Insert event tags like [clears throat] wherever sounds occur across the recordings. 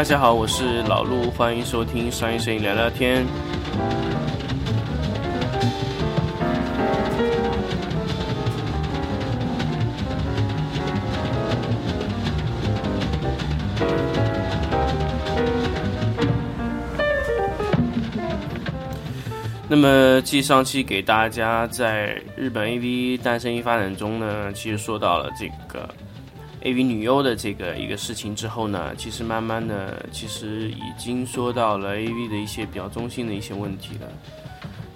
大家好，我是老陆，欢迎收听商业摄影聊聊天。那么，继上期给大家在日本 AV 诞生与发展中呢，其实说到了这个 AV 女优的这个一个事情之后呢，其实慢慢的，其实已经说到了 AV 的一些比较中心的一些问题了。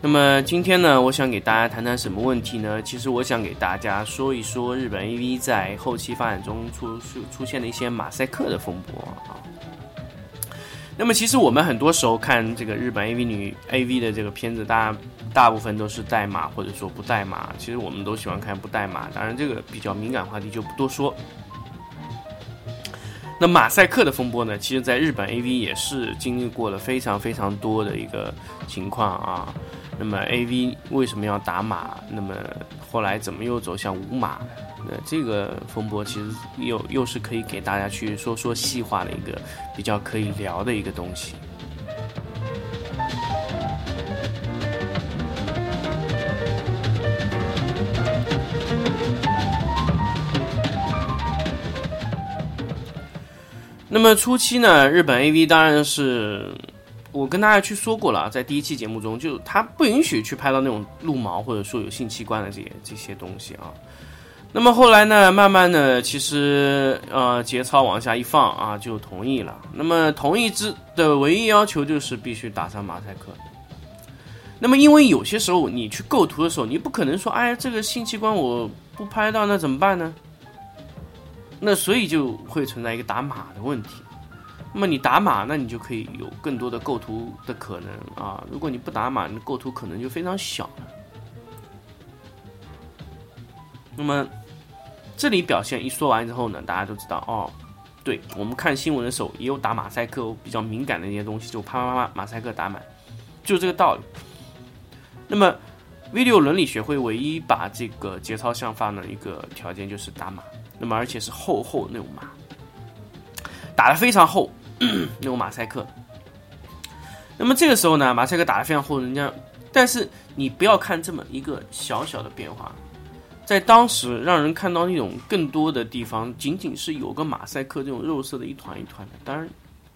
那么今天呢，我想给大家谈谈什么问题呢？其实我想给大家说一说日本 AV 在后期发展中出出出现的一些马赛克的风波啊。那么其实我们很多时候看这个日本 AV 女 AV 的这个片子，大大部分都是带码或者说不带码。其实我们都喜欢看不带码，当然这个比较敏感话题就不多说。那马赛克的风波呢，其实在日本 AV 也是经历过了非常非常多的一个情况啊。那么 AV 为什么要打码？那么后来怎么又走向无码？那这个风波其实又又是可以给大家去说说细化的一个比较可以聊的一个东西。那么初期呢，日本 AV 当然是我跟大家去说过了，在第一期节目中，就他不允许去拍到那种露毛或者说有性器官的这些这些东西啊。那么后来呢，慢慢的，其实呃节操往下一放啊，就同意了。那么同意之的唯一要求就是必须打上马赛克。那么因为有些时候你去构图的时候，你不可能说，哎，这个性器官我不拍到，那怎么办呢？那所以就会存在一个打码的问题。那么你打码，那你就可以有更多的构图的可能啊。如果你不打码，你构图可能就非常小了。那么这里表现一说完之后呢，大家都知道哦，对我们看新闻的时候也有打马赛克比较敏感的那些东西，就啪啪啪马赛克打满，就这个道理。那么 video 伦理学会唯一把这个节操向放的一个条件就是打码。那么，而且是厚厚那种马，打的非常厚，[coughs] 那种马赛克。那么这个时候呢，马赛克打的非常厚，人家，但是你不要看这么一个小小的变化，在当时让人看到那种更多的地方，仅仅是有个马赛克这种肉色的一团一团的。当然，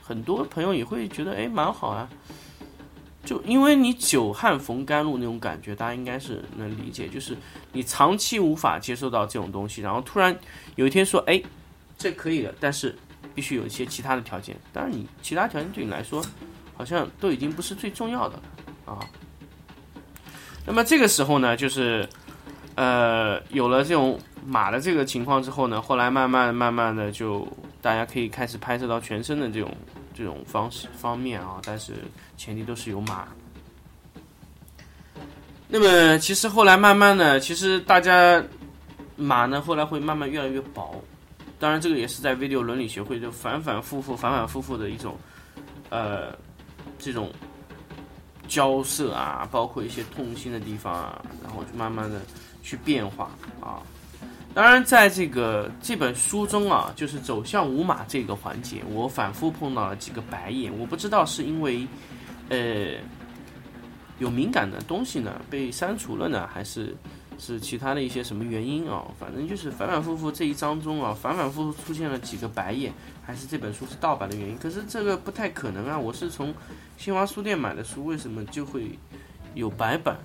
很多朋友也会觉得，哎，蛮好啊。就因为你久旱逢甘露那种感觉，大家应该是能理解。就是你长期无法接受到这种东西，然后突然有一天说：“哎，这可以的。”但是必须有一些其他的条件。当然，你其他条件对你来说好像都已经不是最重要的啊。那么这个时候呢，就是呃有了这种马的这个情况之后呢，后来慢慢慢慢的就大家可以开始拍摄到全身的这种。这种方式方面啊，但是前提都是有码。那么其实后来慢慢的，其实大家码呢后来会慢慢越来越薄。当然这个也是在 video 伦理学会就反反复复、反反复复的一种呃这种交涉啊，包括一些痛心的地方啊，然后就慢慢的去变化啊。当然，在这个这本书中啊，就是走向无码这个环节，我反复碰到了几个白眼。我不知道是因为，呃，有敏感的东西呢被删除了呢，还是是其他的一些什么原因啊？反正就是反反复复这一章中啊，反反复复出现了几个白眼，还是这本书是盗版的原因？可是这个不太可能啊！我是从新华书店买的书，为什么就会有白版？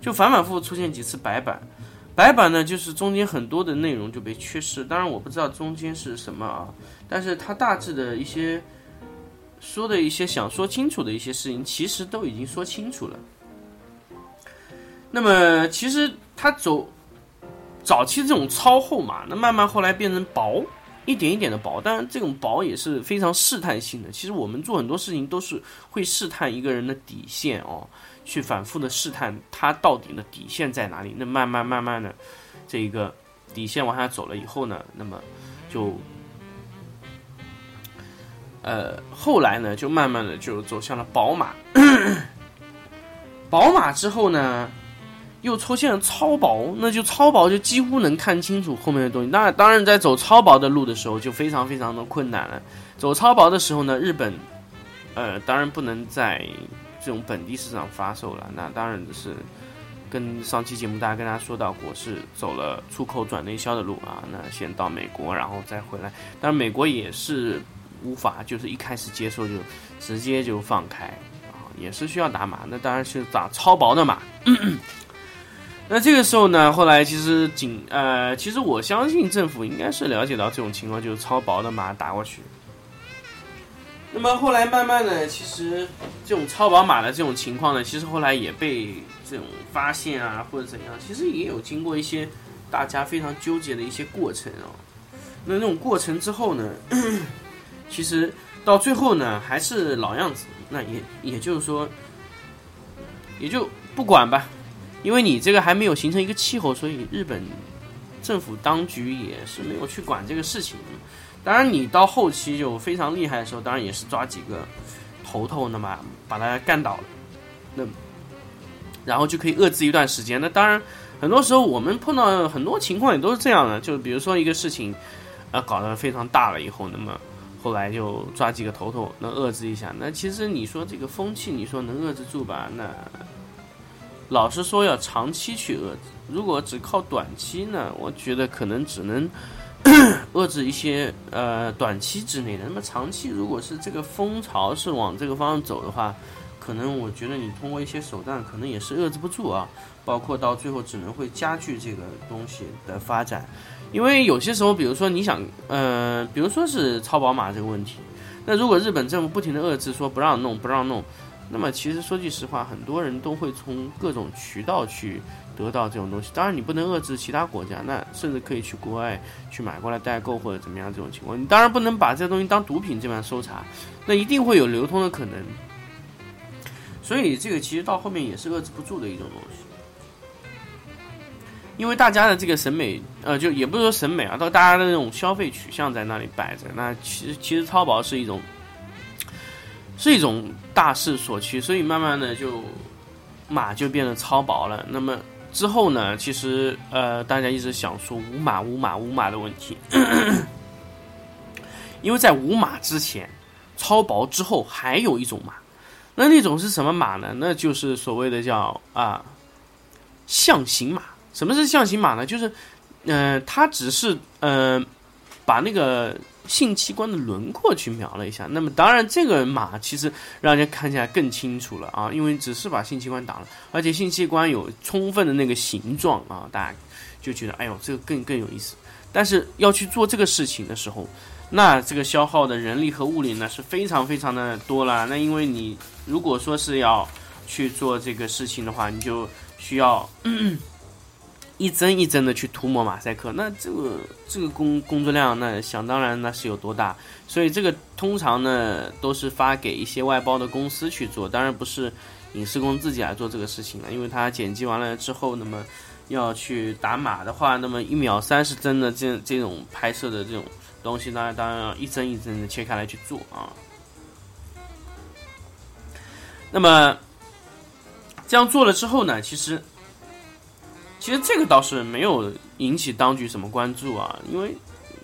就反反复复出现几次白板？白板呢，就是中间很多的内容就被缺失，当然我不知道中间是什么啊，但是他大致的一些说的一些想说清楚的一些事情，其实都已经说清楚了。那么其实他走早期这种超厚嘛，那慢慢后来变成薄，一点一点的薄，当然这种薄也是非常试探性的。其实我们做很多事情都是会试探一个人的底线哦。去反复的试探他到底的底线在哪里？那慢慢慢慢的，这一个底线往下走了以后呢，那么就，呃，后来呢，就慢慢的就走向了宝马。[coughs] 宝马之后呢，又出现了超薄，那就超薄就几乎能看清楚后面的东西。那当然，在走超薄的路的时候就非常非常的困难了。走超薄的时候呢，日本，呃，当然不能在这种本地市场发售了。那当然是跟上期节目大家跟大家说到过，是走了出口转内销的路啊。那先到美国，然后再回来。当然，美国也是无法就是一开始接受就直接就放开啊，也是需要打码。那当然是打超薄的码。[coughs] 那这个时候呢，后来其实警呃，其实我相信政府应该是了解到这种情况，就是超薄的码打过去。那么后来慢慢的，其实这种超宝马的这种情况呢，其实后来也被这种发现啊，或者怎样，其实也有经过一些大家非常纠结的一些过程啊。那那种过程之后呢，[clears throat] 其实到最后呢，还是老样子。那也也就是说，也就不管吧。因为你这个还没有形成一个气候，所以日本政府当局也是没有去管这个事情。当然，你到后期就非常厉害的时候，当然也是抓几个头头，那么把他干倒了，那然后就可以遏制一段时间。那当然，很多时候我们碰到很多情况也都是这样的，就是比如说一个事情啊搞得非常大了以后，那么后来就抓几个头头能遏制一下。那其实你说这个风气，你说能遏制住吧？那老实说，要长期去遏制，如果只靠短期呢，我觉得可能只能 [coughs] 遏制一些呃短期之内的。那么长期，如果是这个风潮是往这个方向走的话，可能我觉得你通过一些手段，可能也是遏制不住啊。包括到最后，只能会加剧这个东西的发展。因为有些时候，比如说你想，呃，比如说是超宝马这个问题，那如果日本政府不停的遏制，说不让弄，不让弄。那么其实说句实话，很多人都会从各种渠道去得到这种东西。当然，你不能遏制其他国家，那甚至可以去国外去买过来代购或者怎么样这种情况。你当然不能把这些东西当毒品这样搜查，那一定会有流通的可能。所以这个其实到后面也是遏制不住的一种东西，因为大家的这个审美，呃，就也不是说审美啊，到大家的那种消费取向在那里摆着。那其实其实超薄是一种。是一种大势所趋，所以慢慢的就马就变得超薄了。那么之后呢？其实呃，大家一直想说无马无马无马的问题，[clears throat] 因为在无马之前，超薄之后还有一种马，那那种是什么马呢？那就是所谓的叫啊象形马。什么是象形马呢？就是嗯，它只是嗯把那个。性器官的轮廓去描了一下，那么当然这个马其实让人家看起来更清楚了啊，因为只是把性器官打了，而且性器官有充分的那个形状啊，大家就觉得哎呦这个更更有意思。但是要去做这个事情的时候，那这个消耗的人力和物力呢是非常非常的多了。那因为你如果说是要去做这个事情的话，你就需要。一帧一帧的去涂抹马赛克，那这个这个工工作量，那想当然那是有多大。所以这个通常呢都是发给一些外包的公司去做，当然不是影视公司自己来做这个事情了，因为他剪辑完了之后，那么要去打码的话，那么一秒三十帧的这这种拍摄的这种东西，当然当然要一帧一帧的切开来去做啊。那么这样做了之后呢，其实。其实这个倒是没有引起当局什么关注啊，因为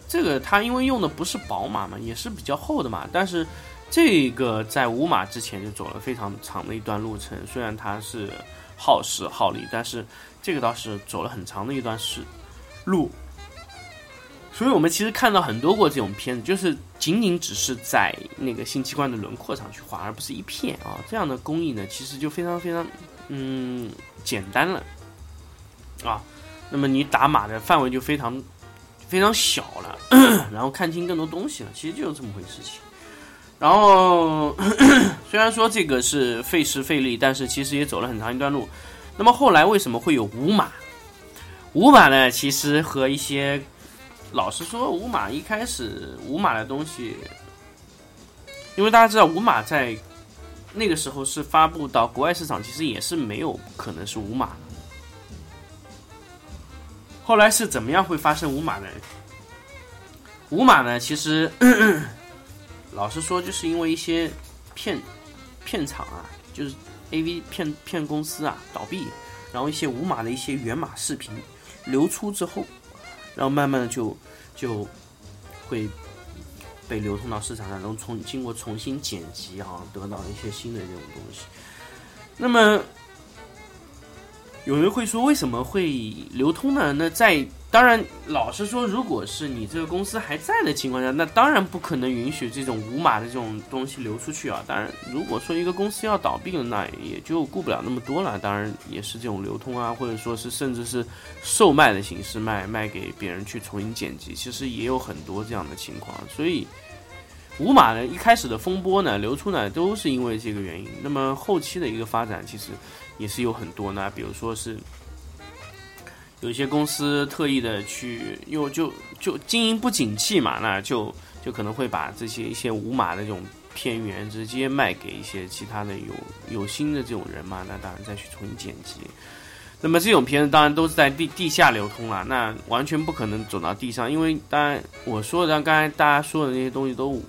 这个它因为用的不是薄马嘛，也是比较厚的嘛。但是这个在无码之前就走了非常长的一段路程，虽然它是耗时耗力，但是这个倒是走了很长的一段时路。所以我们其实看到很多过这种片子，就是仅仅只是在那个性器官的轮廓上去画，而不是一片啊。这样的工艺呢，其实就非常非常嗯简单了。啊，那么你打码的范围就非常非常小了，然后看清更多东西了，其实就是这么回事。情。然后虽然说这个是费时费力，但是其实也走了很长一段路。那么后来为什么会有五码？五码呢？其实和一些老实说，五码一开始五码的东西，因为大家知道五码在那个时候是发布到国外市场，其实也是没有可能是五码的。后来是怎么样会发生无码呢？无码呢？其实 [clears throat] 老实说，就是因为一些片片厂啊，就是 A V 片片公司啊倒闭，然后一些无码的一些原码视频流出之后，然后慢慢的就就会被流通到市场上，然后重经过重新剪辑啊，得到一些新的这种东西。那么有人会说，为什么会流通呢？那在当然，老实说，如果是你这个公司还在的情况下，那当然不可能允许这种无码的这种东西流出去啊。当然，如果说一个公司要倒闭了，那也就顾不了那么多了。当然，也是这种流通啊，或者说是甚至是售卖的形式卖卖给别人去重新剪辑，其实也有很多这样的情况。所以，无码呢一开始的风波呢流出呢都是因为这个原因。那么后期的一个发展其实。也是有很多呢，比如说是有些公司特意的去，又就就经营不景气嘛，那就就可能会把这些一些无码的这种片源直接卖给一些其他的有有心的这种人嘛，那当然再去重新剪辑。那么这种片子当然都是在地地下流通了，那完全不可能走到地上，因为当然我说的刚才大家说的那些东西都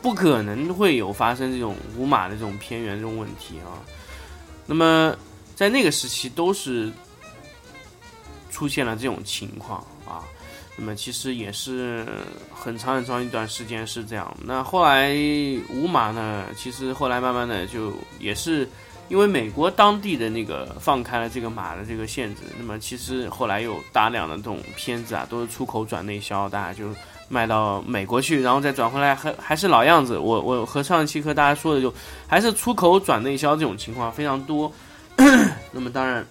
不可能会有发生这种无码的这种片源这种问题啊。那么在那个时期都是出现了这种情况啊，那么其实也是很长很长一段时间是这样。那后来五码呢，其实后来慢慢的就也是因为美国当地的那个放开了这个码的这个限制，那么其实后来有大量的这种片子啊，都是出口转内销，大家就卖到美国去，然后再转回来，还还是老样子。我我和上一期和大家说的就还是出口转内销这种情况非常多。[coughs] 那么当然，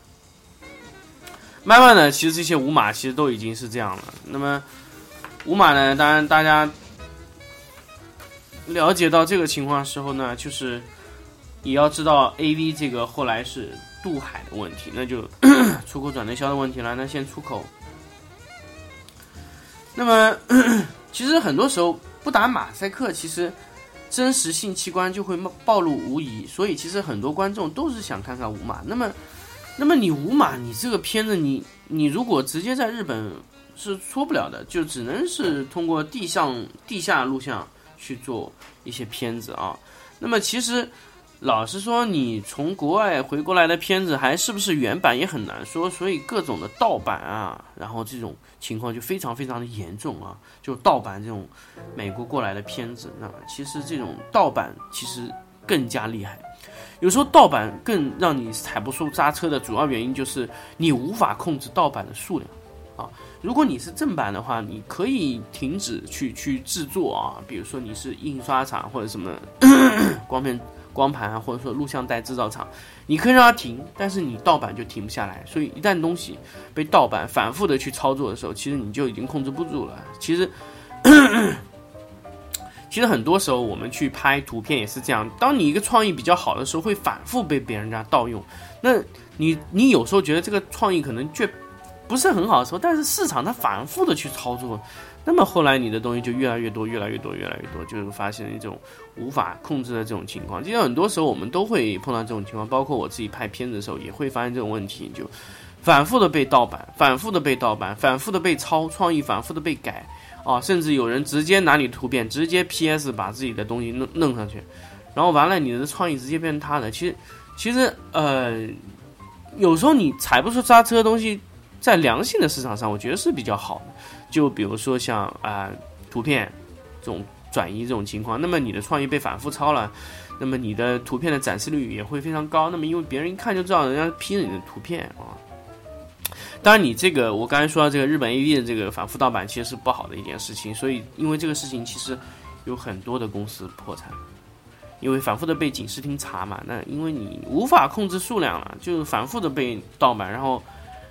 慢慢的，其实这些五码其实都已经是这样了。那么五码呢，当然大家了解到这个情况时候呢，就是也要知道 A V 这个后来是渡海的问题，那就 [coughs] 出口转内销的问题了。那先出口，那么 [coughs] 其实很多时候不打马赛克，其实。真实性器官就会暴露无遗，所以其实很多观众都是想看看五马。那么，那么你五马，你这个片子，你你如果直接在日本是出不了的，就只能是通过地上地下录像去做一些片子啊。那么其实。老实说，你从国外回过来的片子还是不是原版也很难说，所以各种的盗版啊，然后这种情况就非常非常的严重啊，就盗版这种美国过来的片子，那其实这种盗版其实更加厉害，有时候盗版更让你踩不住刹车的主要原因就是你无法控制盗版的数量啊。如果你是正版的话，你可以停止去去制作啊，比如说你是印刷厂或者什么 [coughs] 光片。光盘啊，或者说录像带制造厂，你可以让它停，但是你盗版就停不下来。所以一旦东西被盗版反复的去操作的时候，其实你就已经控制不住了。其实，其实很多时候我们去拍图片也是这样。当你一个创意比较好的时候，会反复被别人家盗用。那你你有时候觉得这个创意可能却不是很好的时候，但是市场它反复的去操作。那么后来你的东西就越来越多，越来越多，越来越多，就是发现一种无法控制的这种情况。其实很多时候我们都会碰到这种情况，包括我自己拍片子的时候也会发现这种问题，就反复的被盗版，反复的被盗版，反复的被抄创意，反复的被改啊，甚至有人直接拿你图片直接 PS 把自己的东西弄弄上去，然后完了你的创意直接变成他的。其实其实呃，有时候你踩不出刹车的东西，在良性的市场上，我觉得是比较好的。就比如说像啊图片这种转移这种情况，那么你的创意被反复抄了，那么你的图片的展示率也会非常高。那么因为别人一看就知道人家 P 了你的图片啊。当然你这个我刚才说到这个日本 AV 的这个反复盗版其实是不好的一件事情，所以因为这个事情其实有很多的公司破产，因为反复的被警视厅查嘛。那因为你无法控制数量了，就是反复的被盗版，然后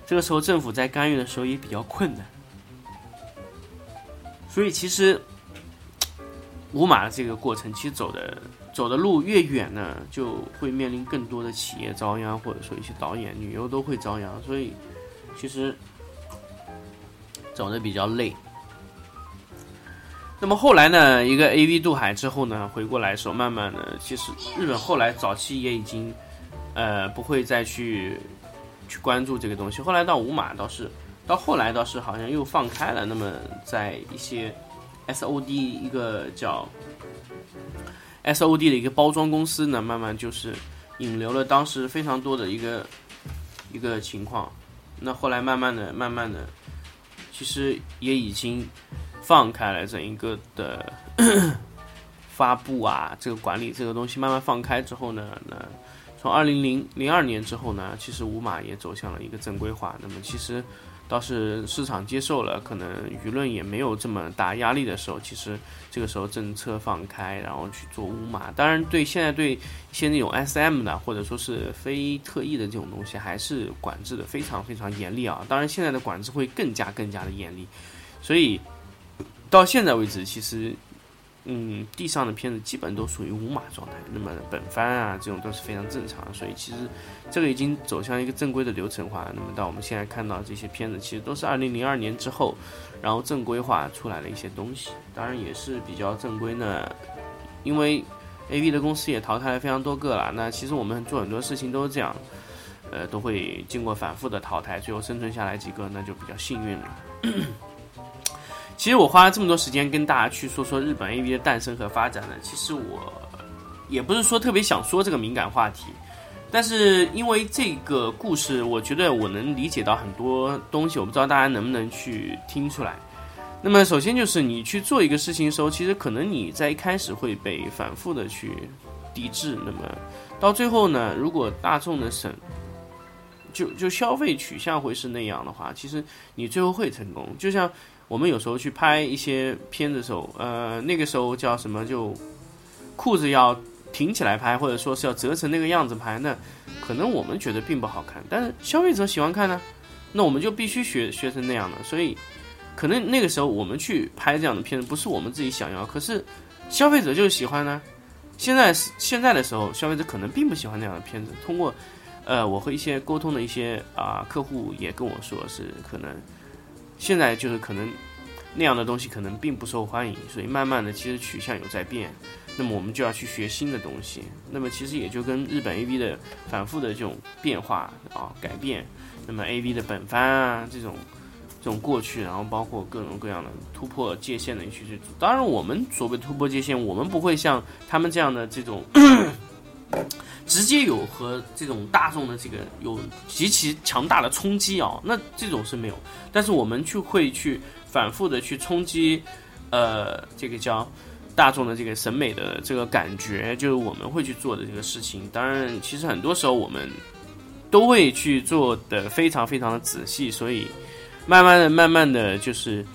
这个时候政府在干预的时候也比较困难。所以其实五马的这个过程，其实走的走的路越远呢，就会面临更多的企业遭殃，或者说一些导演、女优都会遭殃。所以其实走的比较累。那么后来呢，一个 A V 渡海之后呢，回过来的时候，慢慢的，其实日本后来早期也已经呃不会再去去关注这个东西。后来到五马倒是。到后来倒是好像又放开了，那么在一些 S O D 一个叫 S O D 的一个包装公司呢，慢慢就是引流了当时非常多的一个一个情况。那后来慢慢的、慢慢的，其实也已经放开了整一个的发布啊，这个管理这个东西慢慢放开之后呢，那从二零零零二年之后呢，其实五马也走向了一个正规化。那么其实。倒是市场接受了，可能舆论也没有这么大压力的时候，其实这个时候政策放开，然后去做乌马。当然，对现在对一些那种 SM 的或者说是非特异的这种东西，还是管制的非常非常严厉啊。当然，现在的管制会更加更加的严厉，所以到现在为止，其实。嗯，地上的片子基本都属于无码状态，那么本番啊这种都是非常正常，所以其实这个已经走向一个正规的流程化。那么到我们现在看到这些片子，其实都是二零零二年之后，然后正规化出来的一些东西，当然也是比较正规呢。因为 A V 的公司也淘汰了非常多个了，那其实我们做很多事情都是这样，呃，都会经过反复的淘汰，最后生存下来几个，那就比较幸运了。其实我花了这么多时间跟大家去说说日本 A V 的诞生和发展呢，其实我也不是说特别想说这个敏感话题，但是因为这个故事，我觉得我能理解到很多东西，我不知道大家能不能去听出来。那么首先就是你去做一个事情的时候，其实可能你在一开始会被反复的去抵制，那么到最后呢，如果大众的审就就消费取向会是那样的话，其实你最后会成功，就像。我们有时候去拍一些片子的时候，呃，那个时候叫什么？就裤子要挺起来拍，或者说是要折成那个样子拍，那可能我们觉得并不好看，但是消费者喜欢看呢，那我们就必须学学成那样的。所以，可能那个时候我们去拍这样的片子，不是我们自己想要，可是消费者就是喜欢呢。现在是现在的时候，消费者可能并不喜欢那样的片子。通过呃，我和一些沟通的一些啊客户也跟我说，是可能。现在就是可能那样的东西可能并不受欢迎，所以慢慢的其实取向有在变，那么我们就要去学新的东西。那么其实也就跟日本 A V 的反复的这种变化啊改变，那么 A V 的本番啊这种这种过去，然后包括各种各样的突破界限的一些去当然我们所谓突破界限，我们不会像他们这样的这种。直接有和这种大众的这个有极其强大的冲击啊，那这种是没有，但是我们去会去反复的去冲击，呃，这个叫大众的这个审美的这个感觉，就是我们会去做的这个事情。当然，其实很多时候我们都会去做的非常非常的仔细，所以慢慢的、慢慢的就是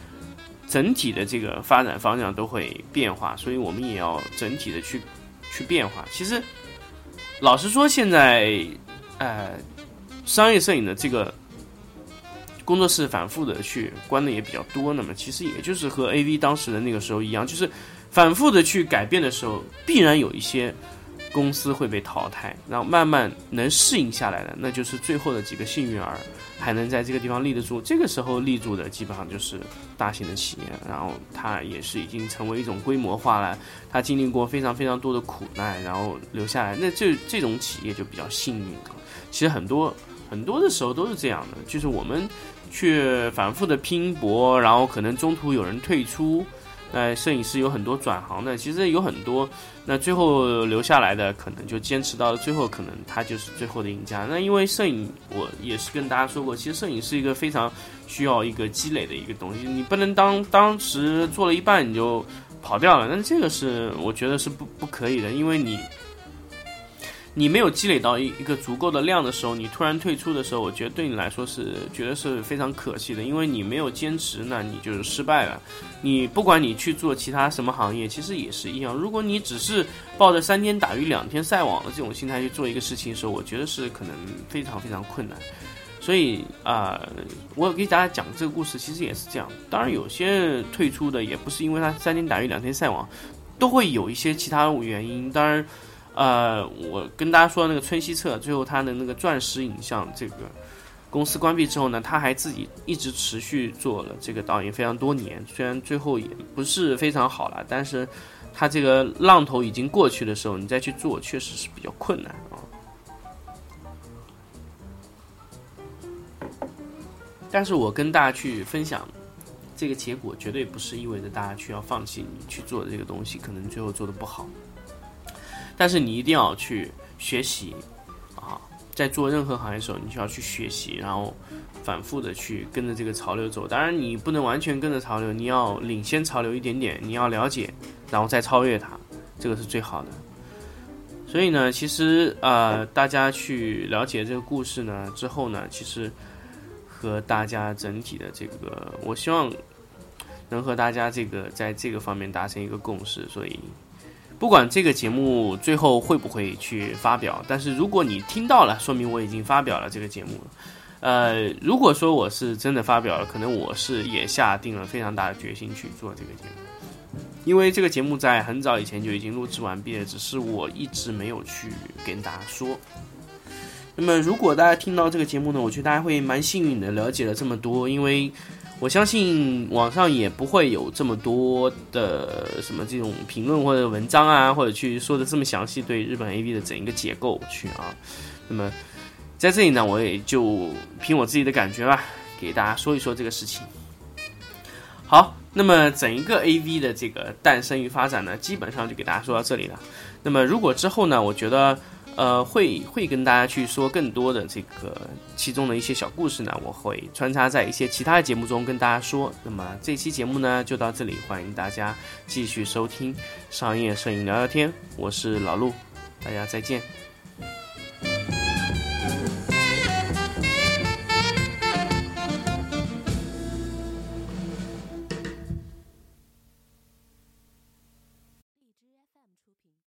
整体的这个发展方向都会变化，所以我们也要整体的去去变化。其实。老实说，现在，呃，商业摄影的这个工作室反复的去关的也比较多。那么，其实也就是和 A V 当时的那个时候一样，就是反复的去改变的时候，必然有一些公司会被淘汰，然后慢慢能适应下来的，那就是最后的几个幸运儿。还能在这个地方立得住，这个时候立住的基本上就是大型的企业，然后它也是已经成为一种规模化了。它经历过非常非常多的苦难，然后留下来，那这这种企业就比较幸运了。其实很多很多的时候都是这样的，就是我们去反复的拼搏，然后可能中途有人退出。那摄影师有很多转行的，其实有很多，那最后留下来的可能就坚持到了最后，可能他就是最后的赢家。那因为摄影，我也是跟大家说过，其实摄影是一个非常需要一个积累的一个东西，你不能当当时做了一半你就跑掉了，那这个是我觉得是不不可以的，因为你。你没有积累到一一个足够的量的时候，你突然退出的时候，我觉得对你来说是觉得是非常可惜的，因为你没有坚持，那你就是失败了。你不管你去做其他什么行业，其实也是一样。如果你只是抱着三天打鱼两天晒网的这种心态去做一个事情的时候，我觉得是可能非常非常困难。所以啊，我给大家讲这个故事，其实也是这样。当然，有些退出的也不是因为他三天打鱼两天晒网，都会有一些其他原因。当然。呃，我跟大家说那个春熙策，最后他的那个钻石影像这个公司关闭之后呢，他还自己一直持续做了这个导演非常多年，虽然最后也不是非常好了，但是他这个浪头已经过去的时候，你再去做确实是比较困难啊。但是我跟大家去分享这个结果，绝对不是意味着大家去要放弃你去做的这个东西，可能最后做的不好。但是你一定要去学习，啊，在做任何行业的时候，你需要去学习，然后反复的去跟着这个潮流走。当然，你不能完全跟着潮流，你要领先潮流一点点，你要了解，然后再超越它，这个是最好的。所以呢，其实呃，大家去了解这个故事呢之后呢，其实和大家整体的这个，我希望能和大家这个在这个方面达成一个共识。所以。不管这个节目最后会不会去发表，但是如果你听到了，说明我已经发表了这个节目了。呃，如果说我是真的发表了，可能我是也下定了非常大的决心去做这个节目，因为这个节目在很早以前就已经录制完毕了，只是我一直没有去跟大家说。那么，如果大家听到这个节目呢，我觉得大家会蛮幸运的，了解了这么多，因为。我相信网上也不会有这么多的什么这种评论或者文章啊，或者去说的这么详细对日本 A V 的整一个结构去啊。那么在这里呢，我也就凭我自己的感觉吧，给大家说一说这个事情。好，那么整一个 A V 的这个诞生与发展呢，基本上就给大家说到这里了。那么如果之后呢，我觉得。呃，会会跟大家去说更多的这个其中的一些小故事呢，我会穿插在一些其他的节目中跟大家说。那么这期节目呢就到这里，欢迎大家继续收听商业摄影聊聊天，我是老陆，大家再见。